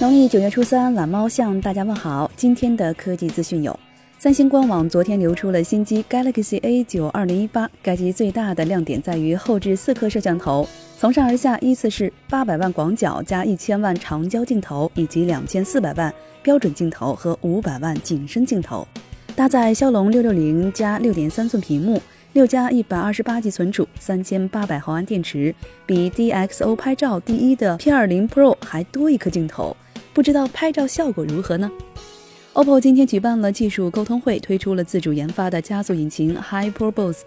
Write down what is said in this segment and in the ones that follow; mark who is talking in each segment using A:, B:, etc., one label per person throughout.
A: 农历九月初三，懒猫向大家问好。今天的科技资讯有：三星官网昨天流出了新机 Galaxy A 九二零一八，该机最大的亮点在于后置四颗摄像头，从上而下依次是八百万广角加一千万长焦镜头，以及两千四百万标准镜头和五百万景深镜头，搭载骁龙六六零加六点三寸屏幕。六加一百二十八 G 存储，三千八百毫安电池，比 DxO 拍照第一的 P20 Pro 还多一颗镜头，不知道拍照效果如何呢？OPPO 今天举办了技术沟通会，推出了自主研发的加速引擎 HyperBoost，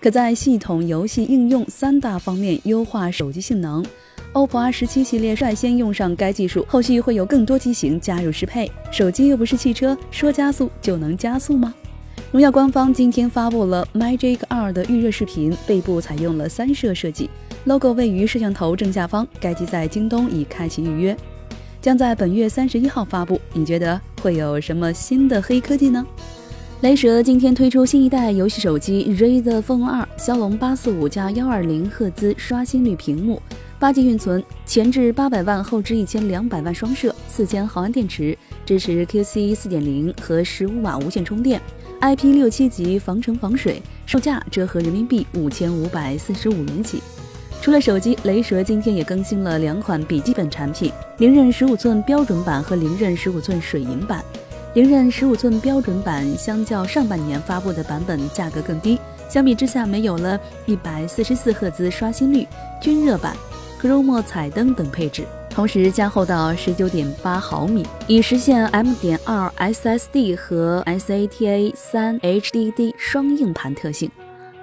A: 可在系统、游戏应用三大方面优化手机性能。OPPO R17 系列率先用上该技术，后续会有更多机型加入适配。手机又不是汽车，说加速就能加速吗？荣耀官方今天发布了 Magic 2的预热视频，背部采用了三摄设计，logo 位于摄像头正下方。该机在京东已开启预约，将在本月三十一号发布。你觉得会有什么新的黑科技呢？雷蛇今天推出新一代游戏手机 Razer Phone 2，骁龙八四五加幺二零赫兹刷新率屏幕，八 G 运存，前置八百万，后置一千两百万双摄，四千毫安电池，支持 QC 四点零和十五瓦无线充电。IP 六七级防尘防水，售价折合人民币五千五百四十五元起。除了手机，雷蛇今天也更新了两款笔记本产品：零刃十五寸标准版和零刃十五寸水银版。零刃十五寸标准版相较上半年发布的版本价格更低，相比之下没有了一百四十四赫兹刷新率、均热板、Chrome 彩灯等配置。同时加厚到十九点八毫米，以实现 M 点二 SSD 和 SATA 三 HDD 双硬盘特性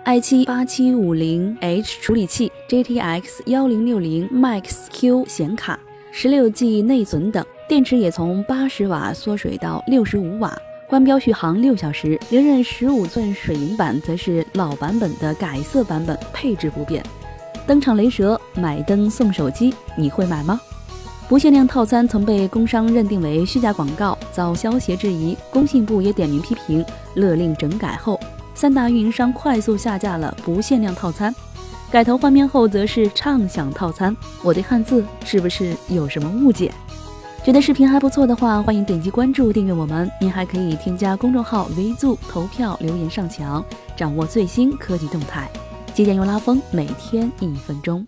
A: ，i7 八七五零 H 处理器，GTX 幺零六零 Max Q 显卡，十六 G 内存等，电池也从八十瓦缩水到六十五瓦，官标续航六小时。零刃十五寸水银版则是老版本的改色版本，配置不变。登场雷蛇，买灯送手机，你会买吗？不限量套餐曾被工商认定为虚假广告，遭消协质疑，工信部也点名批评，勒令整改后，三大运营商快速下架了不限量套餐，改头换面后则是畅享套餐。我对汉字是不是有什么误解？觉得视频还不错的话，欢迎点击关注订阅我们。您还可以添加公众号 v z 投票留言上墙，掌握最新科技动态。极简又拉风，每天一分钟。